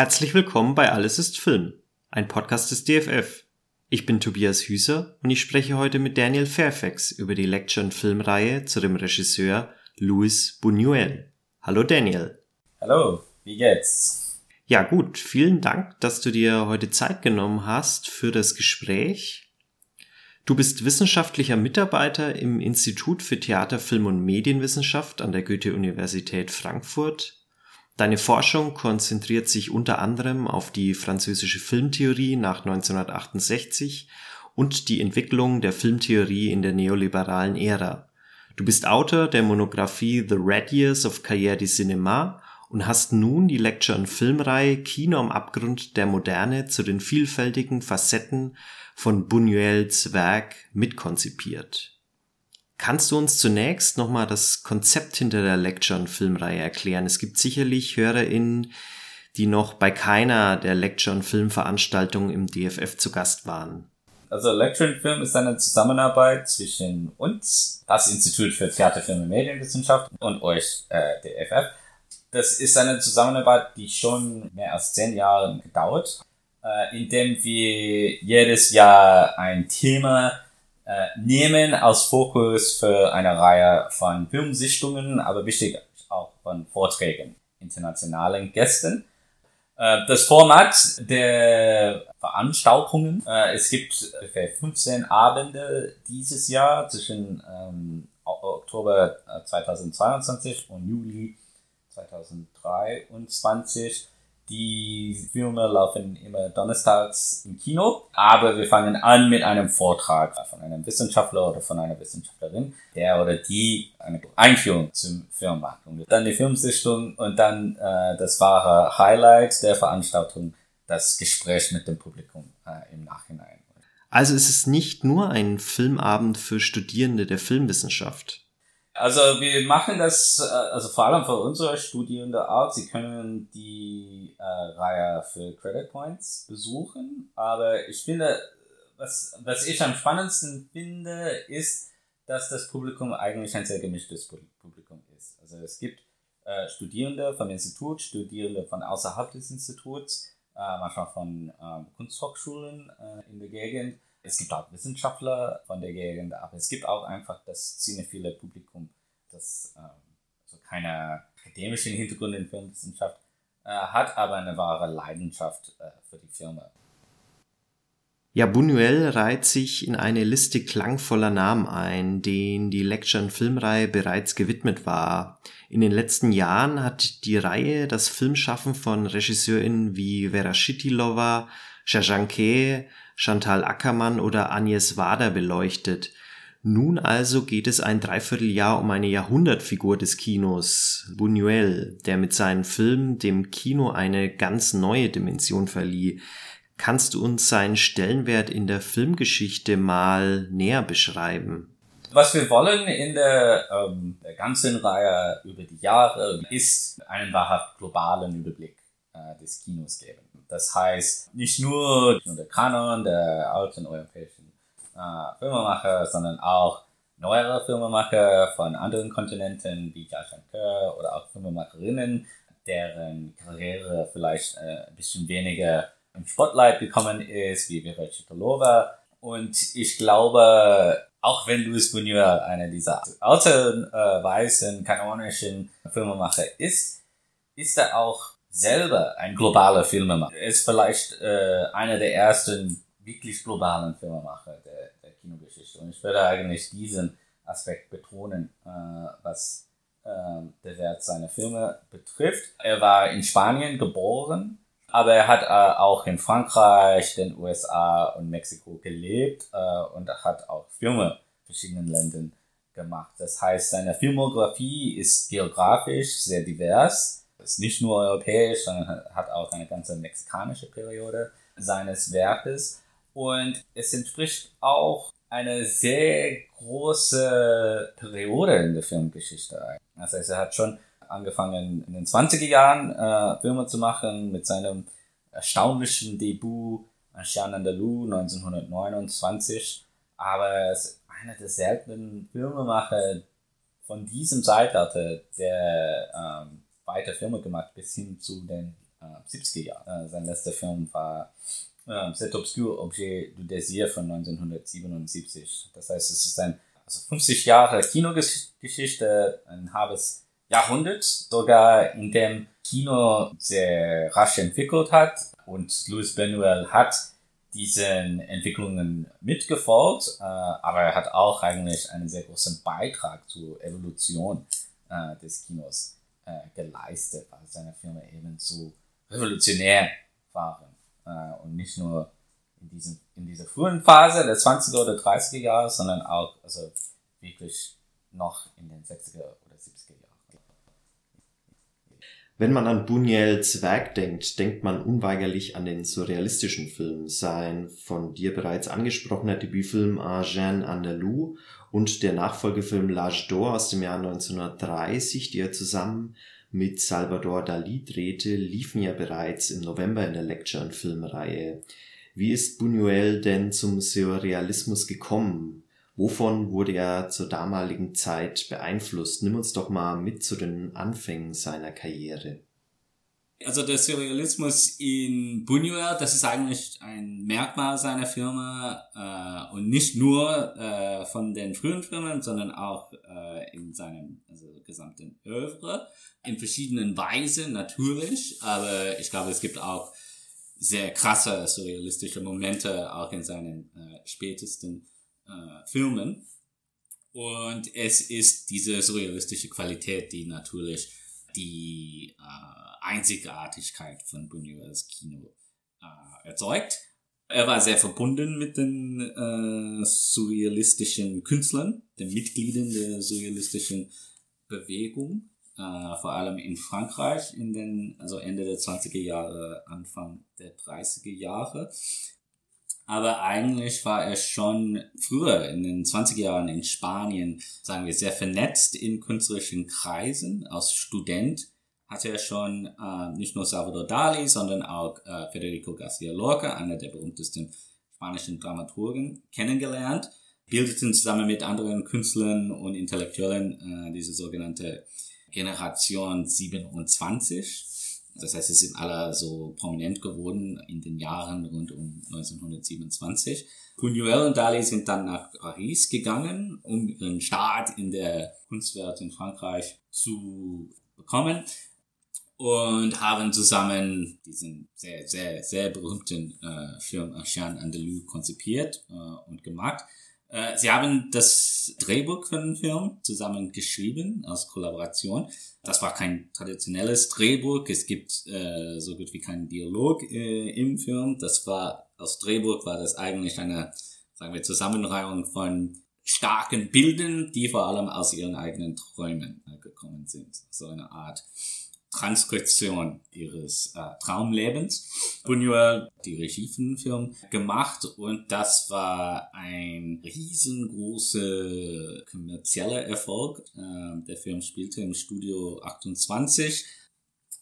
Herzlich willkommen bei Alles ist Film, ein Podcast des DFF. Ich bin Tobias Hüser und ich spreche heute mit Daniel Fairfax über die Lecture- und Filmreihe zu dem Regisseur Luis Buñuel. Hallo Daniel. Hallo, wie geht's? Ja gut, vielen Dank, dass du dir heute Zeit genommen hast für das Gespräch. Du bist wissenschaftlicher Mitarbeiter im Institut für Theater, Film und Medienwissenschaft an der Goethe-Universität Frankfurt. Deine Forschung konzentriert sich unter anderem auf die französische Filmtheorie nach 1968 und die Entwicklung der Filmtheorie in der neoliberalen Ära. Du bist Autor der Monographie The Red Years of Carrière du Cinéma und hast nun die Lecture- und Filmreihe Kino am Abgrund der Moderne zu den vielfältigen Facetten von Buñuels Werk mitkonzipiert. Kannst du uns zunächst nochmal das Konzept hinter der Lecture- und Filmreihe erklären? Es gibt sicherlich HörerInnen, die noch bei keiner der Lecture- und Filmveranstaltungen im DFF zu Gast waren. Also Lecture Film ist eine Zusammenarbeit zwischen uns, das Institut für Theater, Film und Medienwissenschaft und euch, äh, DFF. Das ist eine Zusammenarbeit, die schon mehr als zehn Jahre gedauert äh, indem wir jedes Jahr ein Thema äh, nehmen als Fokus für eine Reihe von Filmsichtungen, aber wichtig auch von Vorträgen internationalen Gästen. Äh, das Format der Veranstaltungen, äh, es gibt ungefähr 15 Abende dieses Jahr zwischen ähm, Oktober 2022 und Juli 2023 die Filme laufen immer donnerstags im Kino, aber wir fangen an mit einem Vortrag von einem Wissenschaftler oder von einer Wissenschaftlerin, der oder die eine Einführung zum Film macht. Und dann die Filmsichtung und dann äh, das wahre Highlight der Veranstaltung, das Gespräch mit dem Publikum äh, im Nachhinein. Also ist es nicht nur ein Filmabend für Studierende der Filmwissenschaft. Also wir machen das, äh, also vor allem für unsere Studierende auch. Sie können die äh, Reihe für Credit Points besuchen. Aber ich finde, was, was ich am spannendsten finde, ist, dass das Publikum eigentlich ein sehr gemischtes Publikum ist. Also es gibt äh, Studierende vom Institut, Studierende von außerhalb des Instituts, äh, manchmal von äh, Kunsthochschulen in der Gegend es gibt auch Wissenschaftler von der Gegend, aber es gibt auch einfach das viele Publikum, das ähm, also keine akademischen Hintergrund in Filmwissenschaft äh, hat, aber eine wahre Leidenschaft äh, für die Firma. Ja, Buñuel reiht sich in eine Liste klangvoller Namen ein, denen die Lecture- und Filmreihe bereits gewidmet war. In den letzten Jahren hat die Reihe das Filmschaffen von RegisseurInnen wie Vera Shitilova, Shajanke, Chantal Ackermann oder Agnes Wader beleuchtet. Nun also geht es ein Dreivierteljahr um eine Jahrhundertfigur des Kinos, Buñuel, der mit seinen Filmen dem Kino eine ganz neue Dimension verlieh. Kannst du uns seinen Stellenwert in der Filmgeschichte mal näher beschreiben? Was wir wollen in der, ähm, der ganzen Reihe über die Jahre ist einen wahrhaft globalen Überblick äh, des Kinos geben. Das heißt, nicht nur der Kanon der alten europäischen äh, Filmemacher, sondern auch neuere Filmemacher von anderen Kontinenten wie Jashan Kerr oder auch Filmemacherinnen, deren Karriere vielleicht äh, ein bisschen weniger im Spotlight gekommen ist, wie Vera Chitolova. Und ich glaube, auch wenn Louis Buñuel einer dieser alten, äh, weißen, kanonischen Filmemacher ist, ist er auch selber ein globaler Filmemacher. Er ist vielleicht äh, einer der ersten wirklich globalen Filmemacher der, der Kinogeschichte. Und ich würde eigentlich diesen Aspekt betonen, äh, was äh, der Wert seiner Filme betrifft. Er war in Spanien geboren, aber er hat äh, auch in Frankreich, den USA und Mexiko gelebt äh, und hat auch Filme in verschiedenen Ländern gemacht. Das heißt, seine Filmografie ist geografisch sehr divers ist nicht nur europäisch, sondern hat auch eine ganze mexikanische Periode seines Werkes. Und es entspricht auch eine sehr große Periode in der Filmgeschichte. Das heißt, er hat schon angefangen in den 20er Jahren äh, Filme zu machen mit seinem erstaunlichen Debüt Ancien Andalou 1929. Aber er ist einer der seltenen Filmemacher von diesem Zeitalter, der ähm, weiter Filme gemacht bis hin zu den 70er Jahren. sein letzter Film war äh, Cet obscur Objet du Désir von 1977. Das heißt, es ist ein also 50 Jahre Kinogeschichte, ein halbes Jahrhundert, sogar in dem Kino sehr rasch entwickelt hat und Louis Benuel hat diesen Entwicklungen mitgefolgt, äh, aber er hat auch eigentlich einen sehr großen Beitrag zur Evolution äh, des Kinos äh, geleistet, weil seine Filme eben so revolutionär waren äh, und nicht nur in, diesen, in dieser frühen Phase der 20er oder 30er Jahre, sondern auch also wirklich noch in den 60er oder 70er Jahren. Wenn man an Buñuels Werk denkt, denkt man unweigerlich an den surrealistischen Film. Sein von dir bereits angesprochener Debütfilm Argent Andalou und der Nachfolgefilm L'Âge d'Or aus dem Jahr 1930, die er zusammen mit Salvador Dali drehte, liefen ja bereits im November in der Lecture- und Filmreihe. Wie ist Buñuel denn zum Surrealismus gekommen? Wovon wurde er zur damaligen Zeit beeinflusst? Nimm uns doch mal mit zu den Anfängen seiner Karriere. Also der Surrealismus in Buñuel, das ist eigentlich ein Merkmal seiner Firma äh, und nicht nur äh, von den frühen Filmen, sondern auch äh, in seinem also gesamten Oeuvre in verschiedenen Weisen natürlich, aber ich glaube, es gibt auch sehr krasse surrealistische Momente auch in seinen äh, spätesten äh, Filmen. Und es ist diese surrealistische Qualität, die natürlich die äh, Einzigartigkeit von Buñuels Kino äh, erzeugt. Er war sehr verbunden mit den äh, surrealistischen Künstlern, den Mitgliedern der surrealistischen Bewegung, äh, vor allem in Frankreich in den, also Ende der 20er Jahre, Anfang der 30er Jahre. Aber eigentlich war er schon früher in den 20er Jahren in Spanien, sagen wir, sehr vernetzt in künstlerischen Kreisen als Student hatte er schon äh, nicht nur Salvador Dali, sondern auch äh, Federico Garcia Lorca, einer der berühmtesten spanischen Dramaturgen, kennengelernt, bildeten zusammen mit anderen Künstlern und Intellektuellen äh, diese sogenannte Generation 27. Das heißt, sie sind alle so prominent geworden in den Jahren rund um 1927. Buñuel und Dali sind dann nach Paris gegangen, um ihren Start in der Kunstwelt in Frankreich zu bekommen und haben zusammen diesen sehr, sehr, sehr berühmten äh, Film Ancien Andalou konzipiert äh, und gemacht. Äh, sie haben das Drehbuch für den Film zusammen geschrieben als Kollaboration. Das war kein traditionelles Drehbuch. Es gibt äh, so gut wie keinen Dialog äh, im Film. Das war als Drehbuch war das eigentlich eine, sagen wir, Zusammenreihung von starken Bildern, die vor allem aus ihren eigenen Träumen äh, gekommen sind. So eine Art Transkription ihres äh, Traumlebens. Buñuel die Regie für den Film gemacht und das war ein riesengroßer kommerzieller Erfolg. Äh, der Film spielte im Studio 28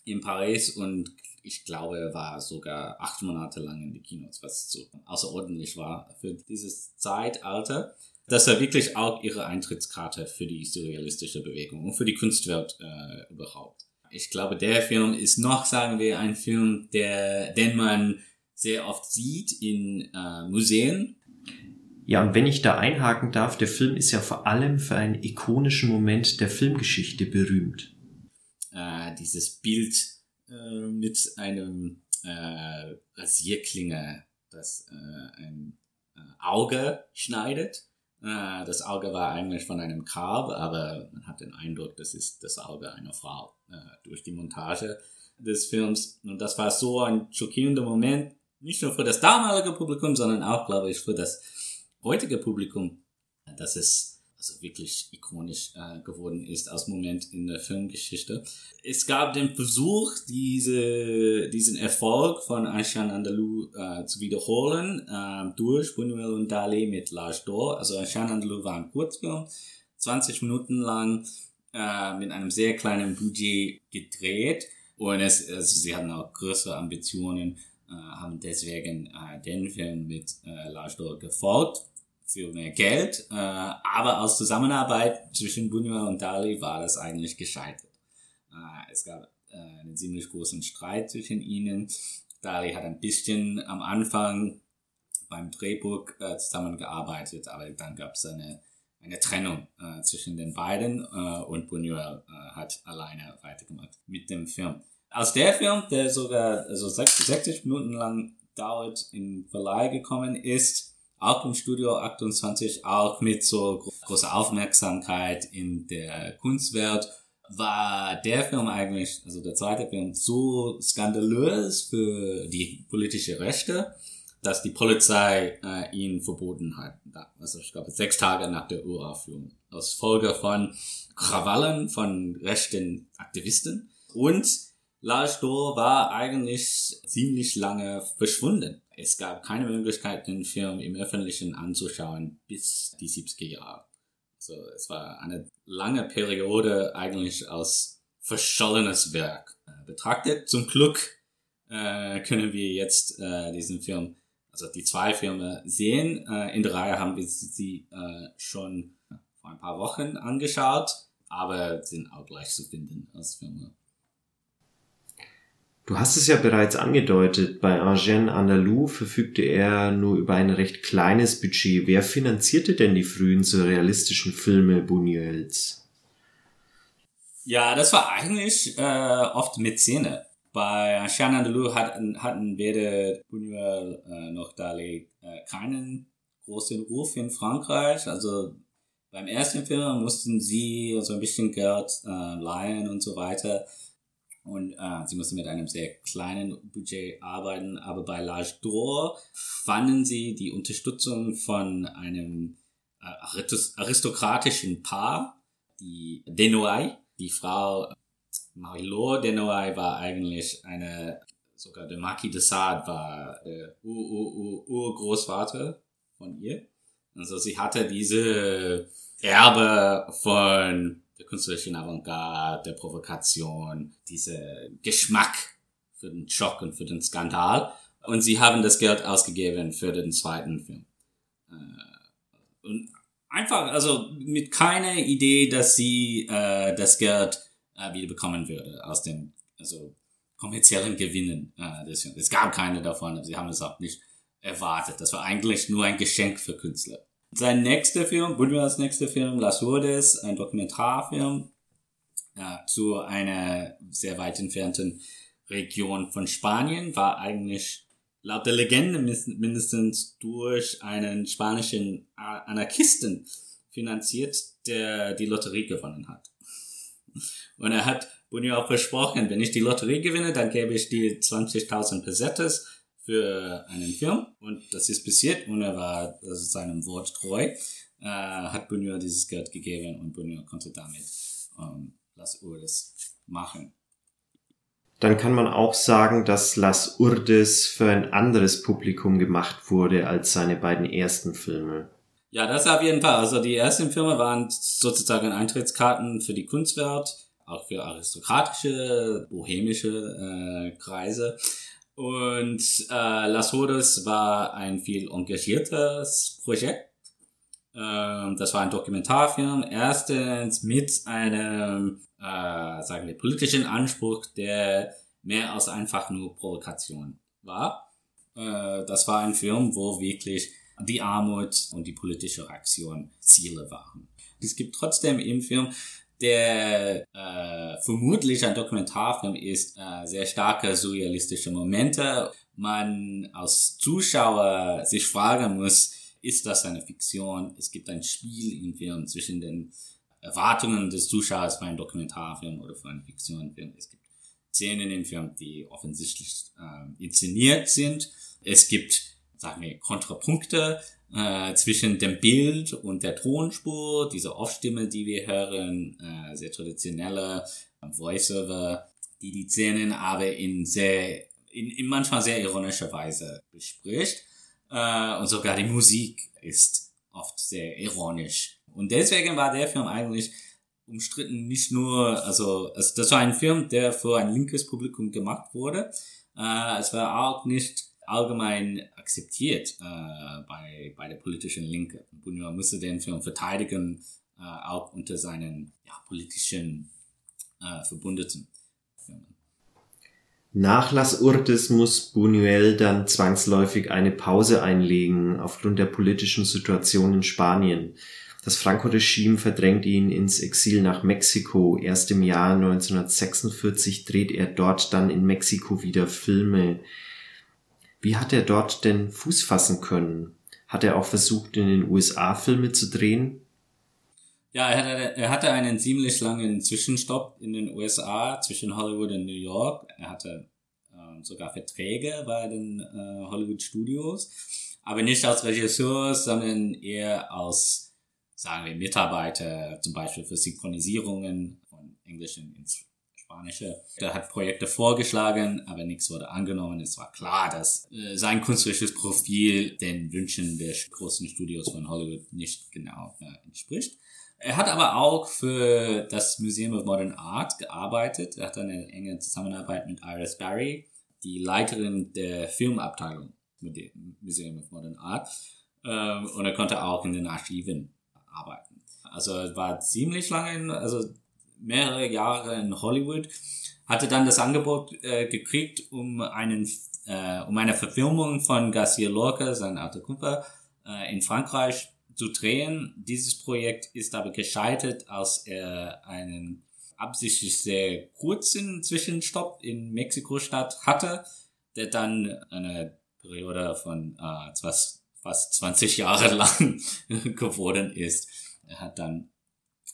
in Paris und ich glaube, er war sogar acht Monate lang in die Kinos, was so außerordentlich war für dieses Zeitalter. Das war wirklich auch ihre Eintrittskarte für die surrealistische Bewegung und für die Kunstwelt äh, überhaupt ich glaube, der Film ist noch, sagen wir, ein Film, der, den man sehr oft sieht in äh, Museen. Ja, und wenn ich da einhaken darf, der Film ist ja vor allem für einen ikonischen Moment der Filmgeschichte berühmt. Äh, dieses Bild äh, mit einem äh, Rasierklinge, das äh, ein äh, Auge schneidet das Auge war eigentlich von einem Kalb, aber man hat den Eindruck, das ist das Auge einer Frau äh, durch die Montage des Films. Und das war so ein schockierender Moment, nicht nur für das damalige Publikum, sondern auch, glaube ich, für das heutige Publikum, dass es also wirklich ikonisch äh, geworden ist als Moment in der Filmgeschichte. Es gab den Versuch, diese, diesen Erfolg von Anchan Andalou äh, zu wiederholen äh, durch Buñuel und Dali mit L'Âge d'Or. Also Anchan Andalou war ein Kurzfilm, 20 Minuten lang äh, mit einem sehr kleinen Budget gedreht und es, also sie hatten auch größere Ambitionen, äh, haben deswegen äh, den Film mit äh, L'Âge d'Or gefolgt für mehr Geld, äh, aber aus Zusammenarbeit zwischen Buñuel und Dali war das eigentlich gescheitert. Äh, es gab äh, einen ziemlich großen Streit zwischen ihnen. Dali hat ein bisschen am Anfang beim Drehbuch äh, zusammengearbeitet, aber dann gab es eine, eine Trennung äh, zwischen den beiden äh, und Buñuel äh, hat alleine weitergemacht mit dem Film. Aus der Film, der sogar also 60 Minuten lang dauert, in Verleih gekommen ist, auch im Studio 28, auch mit so großer Aufmerksamkeit in der Kunstwelt, war der Film eigentlich, also der zweite Film, so skandalös für die politische Rechte, dass die Polizei äh, ihn verboten hat. Also ich glaube sechs Tage nach der Uraufführung. Aus Folge von Krawallen von rechten Aktivisten. Und Lars Dor war eigentlich ziemlich lange verschwunden. Es gab keine Möglichkeit, den Film im Öffentlichen anzuschauen bis die 70er Jahre. Also es war eine lange Periode eigentlich als verschollenes Werk äh, betrachtet. Zum Glück äh, können wir jetzt äh, diesen Film, also die zwei Filme sehen. Äh, in der Reihe haben wir sie äh, schon vor ein paar Wochen angeschaut, aber sind auch gleich zu finden als Filme. Du hast es ja bereits angedeutet, bei Eugène Andalou verfügte er nur über ein recht kleines Budget. Wer finanzierte denn die frühen surrealistischen Filme Buñuels? Ja, das war eigentlich äh, oft Mäzene. Bei Eugène Andalou hatten, hatten weder Buñuel äh, noch Dalí äh, keinen großen Ruf in Frankreich. Also beim ersten Film mussten sie so ein bisschen Geld äh, leihen und so weiter und äh, sie musste mit einem sehr kleinen Budget arbeiten. Aber bei L'Age d'Or fanden sie die Unterstützung von einem äh, aristokratischen Paar, die Denoy. Die Frau Marie-Laure Denoy war eigentlich eine, sogar der Marquis de Sade war der Urgroßvater von ihr. Also sie hatte diese Erbe von der künstlerischen Avantgarde, der Provokation, dieser Geschmack für den Schock und für den Skandal. Und sie haben das Geld ausgegeben für den zweiten Film. Äh, und einfach, also mit keiner Idee, dass sie äh, das Geld äh, wieder bekommen würde aus dem, also kommerziellen Gewinnen äh, des Films. Es gab keine davon, sie haben es auch nicht erwartet. Das war eigentlich nur ein Geschenk für Künstler. Sein nächster Film, Buñuels nächster Film, Las Urdes, ein Dokumentarfilm ja, zu einer sehr weit entfernten Region von Spanien, war eigentlich laut der Legende mindestens durch einen spanischen Anarchisten finanziert, der die Lotterie gewonnen hat. Und er hat Buñuel versprochen, wenn ich die Lotterie gewinne, dann gebe ich die 20.000 Pesetas für einen Film und das ist passiert und er war also seinem Wort treu, äh, hat Buñuel dieses Geld gegeben und Buñuel konnte damit ähm, Las Urdes machen. Dann kann man auch sagen, dass Las Urdes für ein anderes Publikum gemacht wurde als seine beiden ersten Filme. Ja, das auf jeden Fall. Also die ersten Filme waren sozusagen Eintrittskarten für die Kunstwelt, auch für aristokratische, bohemische äh, Kreise. Und äh, Las Hodes war ein viel engagiertes Projekt. Ähm, das war ein Dokumentarfilm, erstens mit einem, äh, sagen wir, politischen Anspruch, der mehr als einfach nur Provokation war. Äh, das war ein Film, wo wirklich die Armut und die politische Reaktion Ziele waren. Es gibt trotzdem im Film der äh, vermutlich ein Dokumentarfilm ist, äh, sehr starke surrealistische Momente. Man als Zuschauer sich fragen muss, ist das eine Fiktion? Es gibt ein Spiel im Film zwischen den Erwartungen des Zuschauers für einen Dokumentarfilm oder für einen Fiktionfilm. Es gibt Szenen im Film, die offensichtlich äh, inszeniert sind. Es gibt, sagen wir, Kontrapunkte äh, zwischen dem Bild und der Tonspur, diese Off-Stimme, die wir hören, äh, sehr traditionelle Voiceover, die die Szenen aber in sehr, in, in manchmal sehr ironischer Weise bespricht. Äh, und sogar die Musik ist oft sehr ironisch. Und deswegen war der Film eigentlich umstritten nicht nur, also, also das war ein Film, der für ein linkes Publikum gemacht wurde. Äh, es war auch nicht allgemein akzeptiert äh, bei, bei der politischen Linke. Buñuel musste den Film verteidigen, äh, auch unter seinen ja, politischen äh, Verbündeten. Nach Las Urtes muss Buñuel dann zwangsläufig eine Pause einlegen aufgrund der politischen Situation in Spanien. Das Franco-Regime verdrängt ihn ins Exil nach Mexiko. Erst im Jahr 1946 dreht er dort dann in Mexiko wieder Filme. Wie hat er dort denn Fuß fassen können? Hat er auch versucht, in den USA Filme zu drehen? Ja, er hatte, er hatte einen ziemlich langen Zwischenstopp in den USA zwischen Hollywood und New York. Er hatte äh, sogar Verträge bei den äh, Hollywood Studios, aber nicht als Regisseur, sondern eher als, sagen wir, Mitarbeiter, zum Beispiel für Synchronisierungen von Englischen ins Spanische. Er hat Projekte vorgeschlagen, aber nichts wurde angenommen. Es war klar, dass äh, sein künstlerisches Profil den Wünschen der großen Studios von Hollywood nicht genau äh, entspricht. Er hat aber auch für das Museum of Modern Art gearbeitet. Er hat eine enge Zusammenarbeit mit Iris Barry, die Leiterin der Filmabteilung mit dem Museum of Modern Art. Ähm, und er konnte auch in den Archiven arbeiten. Also er war ziemlich lange, in, also mehrere Jahre in Hollywood, hatte dann das Angebot äh, gekriegt, um einen äh, um eine Verfilmung von Garcia Lorca, sein alter Kumpel, äh, in Frankreich zu drehen. Dieses Projekt ist aber gescheitert, als er einen absichtlich sehr kurzen Zwischenstopp in Mexiko-Stadt hatte, der dann eine Periode von äh, fast, fast 20 Jahre lang geworden ist. Er hat dann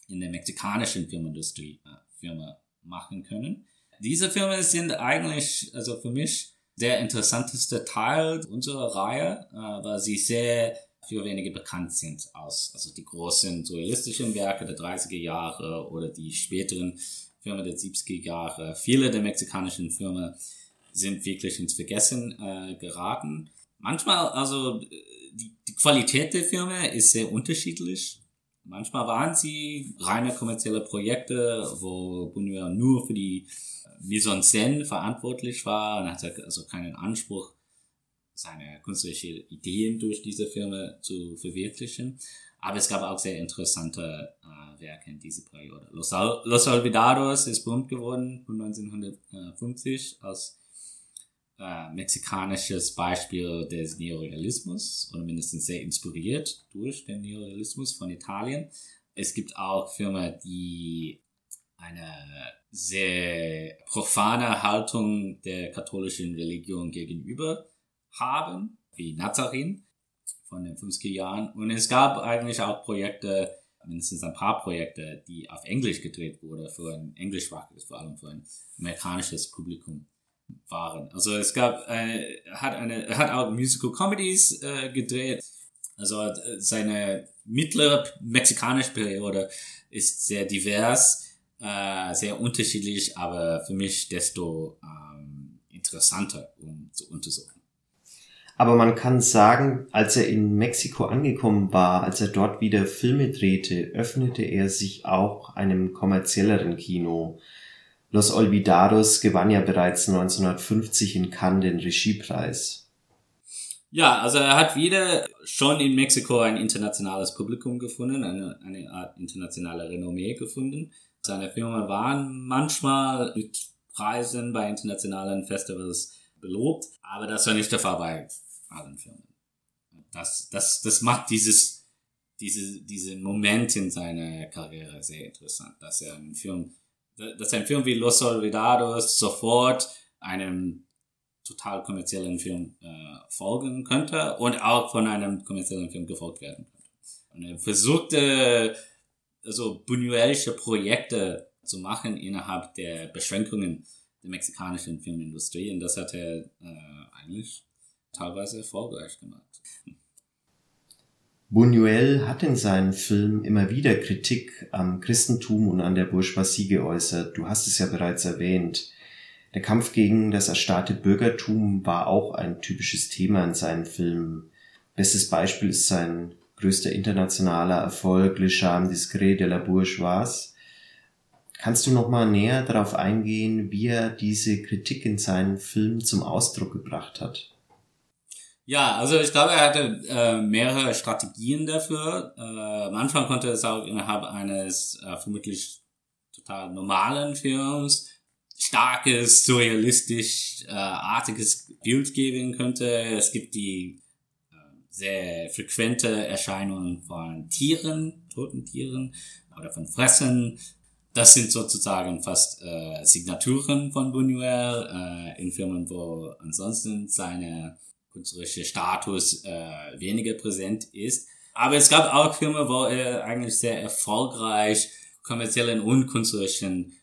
in der mexikanischen Filmindustrie äh, Filme machen können. Diese Filme sind eigentlich, also für mich, der interessanteste Teil unserer Reihe, äh, weil sie sehr für wenige bekannt sind aus, also die großen surrealistischen Werke der 30er Jahre oder die späteren Filme der 70er Jahre. Viele der mexikanischen Filme sind wirklich ins Vergessen äh, geraten. Manchmal, also die, die Qualität der Filme ist sehr unterschiedlich. Manchmal waren sie reine kommerzielle Projekte, wo Buñuel nur für die Mise en scène verantwortlich war und hatte also keinen Anspruch seine künstlerische Ideen durch diese Filme zu verwirklichen. Aber es gab auch sehr interessante äh, Werke in dieser Periode. Los, Los Olvidados ist berühmt geworden von 1950 als äh, mexikanisches Beispiel des Neorealismus oder mindestens sehr inspiriert durch den Neorealismus von Italien. Es gibt auch Filme, die eine sehr profane Haltung der katholischen Religion gegenüber haben, wie Nazarin von den 50er Jahren. Und es gab eigentlich auch Projekte, mindestens ein paar Projekte, die auf Englisch gedreht wurden, für ein englischsprachiges, vor allem für ein amerikanisches Publikum waren. Also es gab, äh, hat eine, hat auch Musical Comedies äh, gedreht. Also äh, seine mittlere mexikanische Periode ist sehr divers, äh, sehr unterschiedlich, aber für mich desto ähm, interessanter, um zu untersuchen. Aber man kann sagen, als er in Mexiko angekommen war, als er dort wieder Filme drehte, öffnete er sich auch einem kommerzielleren Kino. Los Olvidados gewann ja bereits 1950 in Cannes den Regiepreis. Ja, also er hat wieder schon in Mexiko ein internationales Publikum gefunden, eine, eine Art internationale Renommee gefunden. Seine Filme waren manchmal mit Preisen bei internationalen Festivals belobt, aber das war nicht der Fall bei allen Filmen. Das, das, das macht dieses, diese, diesen Moment in seiner Karriere sehr interessant, dass er einen Film, dass ein Film wie Los Olvidados sofort einem total kommerziellen Film äh, folgen könnte und auch von einem kommerziellen Film gefolgt werden könnte. Und er versuchte, also Buñuelische Projekte zu machen innerhalb der Beschränkungen der mexikanischen Filmindustrie und das hat er äh, eigentlich teilweise erfolgreich gemacht. Buñuel hat in seinen Filmen immer wieder Kritik am Christentum und an der Bourgeoisie geäußert. Du hast es ja bereits erwähnt. Der Kampf gegen das erstarrte Bürgertum war auch ein typisches Thema in seinen Filmen. Bestes Beispiel ist sein größter internationaler Erfolg Le Charme discret de la Bourgeoise. Kannst du noch mal näher darauf eingehen, wie er diese Kritik in seinen Filmen zum Ausdruck gebracht hat? Ja, also ich glaube, er hatte äh, mehrere Strategien dafür. Äh, am Anfang konnte es auch innerhalb eines äh, vermutlich total normalen Films starkes, surrealistisch, äh, artiges Bild geben könnte. Es gibt die äh, sehr frequente Erscheinungen von Tieren, toten Tieren oder von Fressen. Das sind sozusagen fast äh, Signaturen von Buñuel äh, in Filmen, wo ansonsten seine künstlerische Status äh, weniger präsent ist. Aber es gab auch Filme, wo er eigentlich sehr erfolgreich kommerziellen und künstlerischen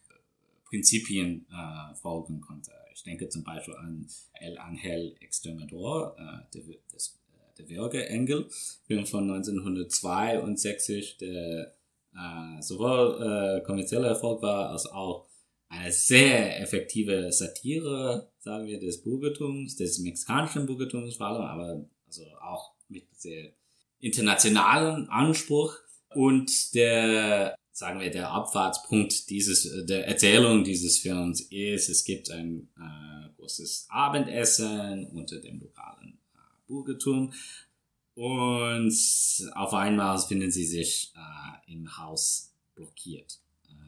Prinzipien äh, folgen konnte. Ich denke zum Beispiel an El Angel Exterminador, äh, der, des, äh, der Würgeengel, Film von 1962, der äh, sowohl äh, kommerzieller Erfolg war, als auch eine sehr effektive Satire, sagen wir, des Bürgertums, des mexikanischen Bürgertums vor allem, aber also auch mit sehr internationalen Anspruch. Und der sagen wir, der Abfahrtspunkt dieses, der Erzählung dieses Films ist, es gibt ein äh, großes Abendessen unter dem lokalen äh, Bürgertum und auf einmal finden sie sich äh, im Haus blockiert.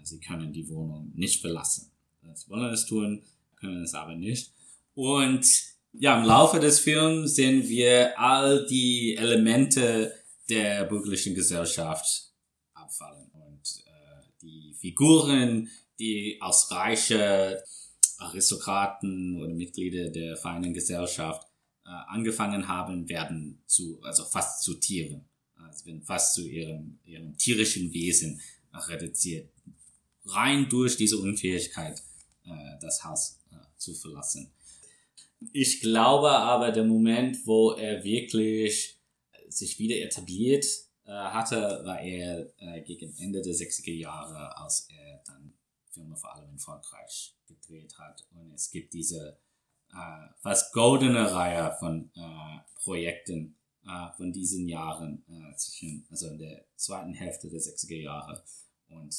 Äh, sie können die Wohnung nicht verlassen. Äh, sie wollen es tun, können es aber nicht. Und ja, im Laufe des Films sehen wir all die Elemente der bürgerlichen Gesellschaft abfallen die Figuren, die aus reiche Aristokraten oder Mitglieder der feinen Gesellschaft äh, angefangen haben, werden zu, also fast zu Tieren. Äh, sie werden fast zu ihrem, ihrem tierischen Wesen reduziert. Rein durch diese Unfähigkeit, äh, das Haus äh, zu verlassen. Ich glaube aber, der Moment, wo er wirklich sich wieder etabliert äh, hatte, war er äh, gegen Ende der 60er Jahre, als er dann Filme vor allem in Frankreich gedreht hat. Und es gibt diese äh, fast goldene Reihe von äh, Projekten von diesen Jahren, zwischen, also in der zweiten Hälfte der 60er Jahre und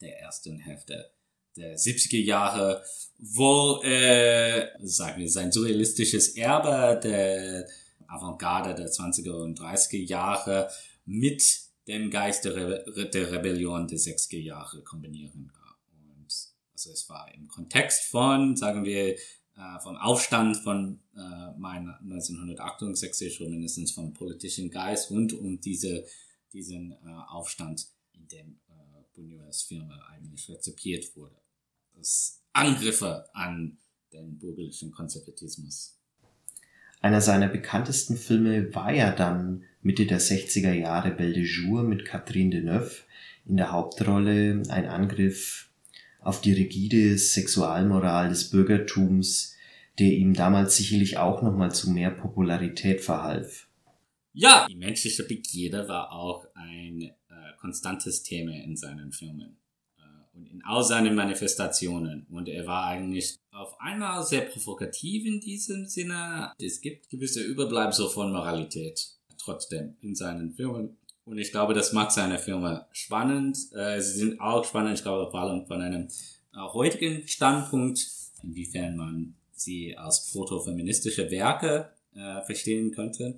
der ersten Hälfte der 70er Jahre, wo äh, sagen wir, sein surrealistisches Erbe der Avantgarde der 20er und 30er Jahre mit dem Geist der, Re der Rebellion der 60er Jahre kombinieren. Und also es war im Kontext von, sagen wir, äh, vom Aufstand von äh, mein 1968 oder mindestens vom politischen Geist rund um diese, diesen äh, Aufstand, in dem äh, Buñuels Firma eigentlich rezipiert wurde. Das Angriffe an den bürgerlichen Konservatismus. Einer seiner bekanntesten Filme war ja dann Mitte der 60er Jahre Belle de Jour mit Catherine Deneuve in der Hauptrolle ein Angriff auf die rigide Sexualmoral des Bürgertums, der ihm damals sicherlich auch nochmal zu mehr Popularität verhalf. Ja, die menschliche Begierde war auch ein konstantes Thema in seinen Filmen und in all seinen Manifestationen. Und er war eigentlich auf einmal sehr provokativ in diesem Sinne. Es gibt gewisse Überbleibsel von Moralität trotzdem in seinen Filmen. Und ich glaube, das macht seine Filme spannend. Äh, sie sind auch spannend, ich glaube, vor allem von einem äh, heutigen Standpunkt, inwiefern man sie als protofeministische Werke äh, verstehen könnte.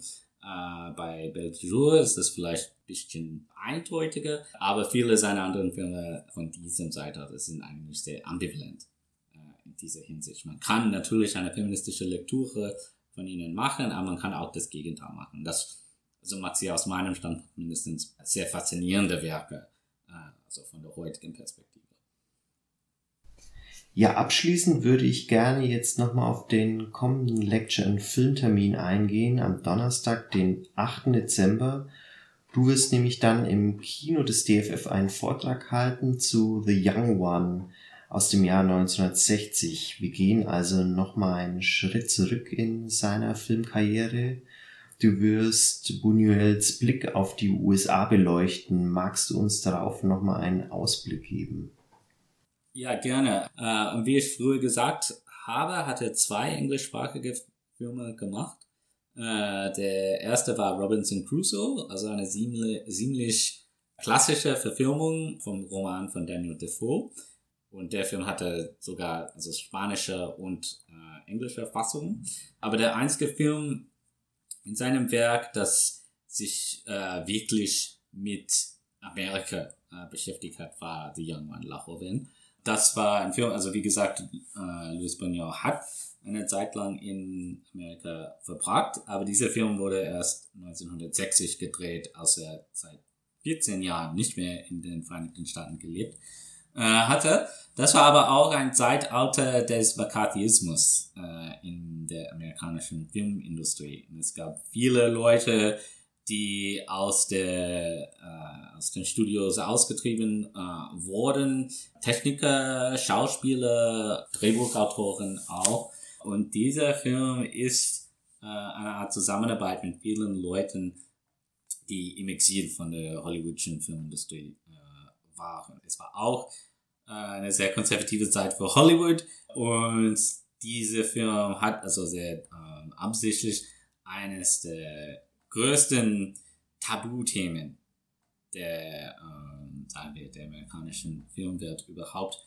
Äh, bei Belle Jour ist das vielleicht ein bisschen eindeutiger, aber viele seiner anderen Filme von diesem Zeitalter sind eigentlich sehr ambivalent äh, in dieser Hinsicht. Man kann natürlich eine feministische Lektüre von ihnen machen, aber man kann auch das Gegenteil machen. Das also macht sie aus meinem Standpunkt mindestens sehr faszinierende Werke, äh, also von der heutigen Perspektive. Ja, abschließend würde ich gerne jetzt nochmal auf den kommenden Lecture- und Filmtermin eingehen, am Donnerstag, den 8. Dezember. Du wirst nämlich dann im Kino des DFF einen Vortrag halten zu The Young One aus dem Jahr 1960. Wir gehen also nochmal einen Schritt zurück in seiner Filmkarriere. Du wirst Buñuels Blick auf die USA beleuchten. Magst du uns darauf nochmal einen Ausblick geben? Ja, gerne. Äh, und wie ich früher gesagt habe, hat er zwei englischsprachige Filme gemacht. Äh, der erste war Robinson Crusoe, also eine ziemlich klassische Verfilmung vom Roman von Daniel Defoe. Und der Film hatte sogar also spanische und äh, englische Fassungen. Aber der einzige Film in seinem Werk, das sich äh, wirklich mit Amerika äh, beschäftigt hat, war The Young One, La Joven. Das war ein Film, also wie gesagt, äh, Louis Buñuel hat eine Zeit lang in Amerika verbracht, aber dieser Film wurde erst 1960 gedreht, als er seit 14 Jahren nicht mehr in den Vereinigten Staaten gelebt äh, hatte. Das war aber auch ein Zeitalter des McCarthyismus äh, in der amerikanischen Filmindustrie. Und es gab viele Leute, die aus der äh, aus den Studios ausgetrieben äh, wurden, Techniker, Schauspieler, Drehbuchautoren auch. Und dieser Film ist äh, eine Art Zusammenarbeit mit vielen Leuten, die im Exil von der hollywoodischen Filmindustrie äh, waren. Es war auch äh, eine sehr konservative Zeit für Hollywood und dieser Film hat also sehr äh, absichtlich eines der größten Tabuthemen der, äh, sagen wir, der amerikanischen Filmwelt überhaupt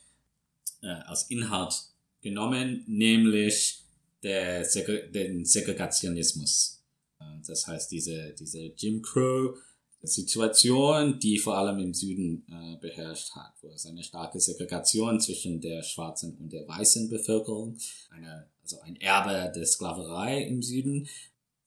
äh, als Inhalt genommen, nämlich der, den Segregationismus. Äh, das heißt, diese, diese Jim Crow Situation, die vor allem im Süden äh, beherrscht hat, wo es eine starke Segregation zwischen der schwarzen und der weißen Bevölkerung, eine, also ein Erbe der Sklaverei im Süden,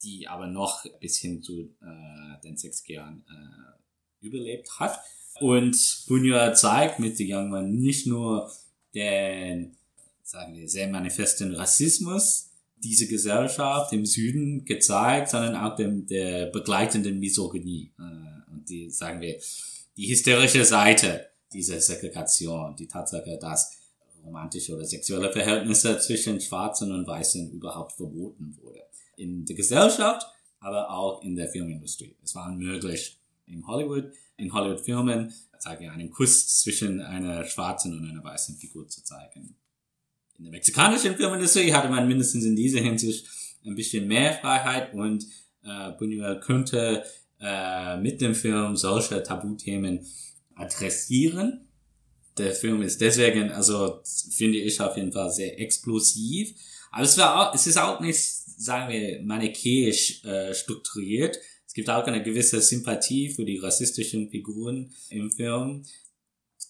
die aber noch bis hin zu äh, den 60 Jahren äh, überlebt hat. Und Buñuel zeigt mit The Young Man nicht nur den, sagen wir, sehr manifesten Rassismus, diese Gesellschaft im Süden gezeigt, sondern auch dem, der begleitenden Misogynie. Äh, und die, sagen wir, die hysterische Seite dieser Segregation, die Tatsache, dass romantische oder sexuelle Verhältnisse zwischen Schwarzen und Weißen überhaupt verboten wurde. In der Gesellschaft, aber auch in der Filmindustrie. Es war unmöglich in Hollywood, in Hollywood-Filmen, sage ich, einen Kuss zwischen einer schwarzen und einer weißen Figur zu zeigen in der mexikanischen Filmindustrie hatte man mindestens in dieser Hinsicht ein bisschen mehr Freiheit und äh, Buñuel könnte äh, mit dem Film solche Tabuthemen adressieren. Der Film ist deswegen, also finde ich auf jeden Fall sehr explosiv. Aber es, war auch, es ist auch nicht, sagen wir, manichäisch äh, strukturiert. Es gibt auch eine gewisse Sympathie für die rassistischen Figuren im Film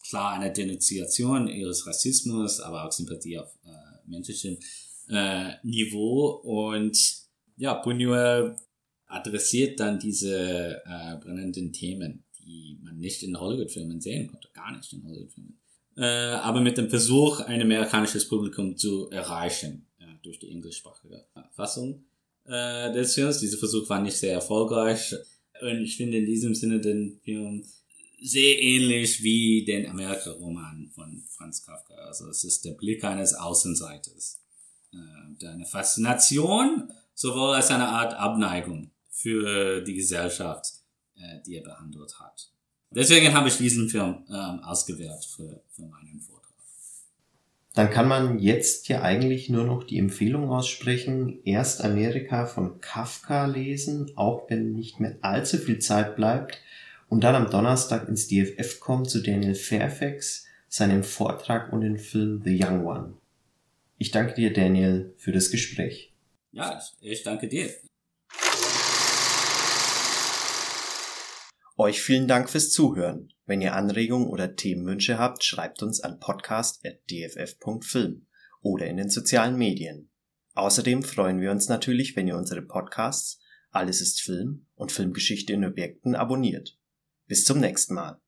klar eine Denunziation ihres Rassismus, aber auch Sympathie auf äh, menschlichem äh, Niveau. Und ja, Buñuel adressiert dann diese äh, brennenden Themen, die man nicht in Hollywood-Filmen sehen konnte, gar nicht in Hollywood-Filmen. Äh, aber mit dem Versuch, ein amerikanisches Publikum zu erreichen äh, durch die englischsprachige Fassung äh, des Films. Dieser Versuch war nicht sehr erfolgreich. Und ich finde in diesem Sinne den Film sehr ähnlich wie den Amerika-Roman von Franz Kafka. Also es ist der Blick eines Außenseiters. Äh, eine Faszination, sowohl als eine Art Abneigung für die Gesellschaft, äh, die er behandelt hat. Deswegen habe ich diesen Film ähm, ausgewählt für, für meinen Vortrag. Dann kann man jetzt ja eigentlich nur noch die Empfehlung aussprechen, erst Amerika von Kafka lesen, auch wenn nicht mehr allzu viel Zeit bleibt, und dann am Donnerstag ins DFF kommen zu Daniel Fairfax, seinem Vortrag und den Film The Young One. Ich danke dir, Daniel, für das Gespräch. Ja, ich danke dir. Euch vielen Dank fürs Zuhören. Wenn ihr Anregungen oder Themenwünsche habt, schreibt uns an podcast.dff.film oder in den sozialen Medien. Außerdem freuen wir uns natürlich, wenn ihr unsere Podcasts Alles ist Film und Filmgeschichte in Objekten abonniert. Bis zum nächsten Mal.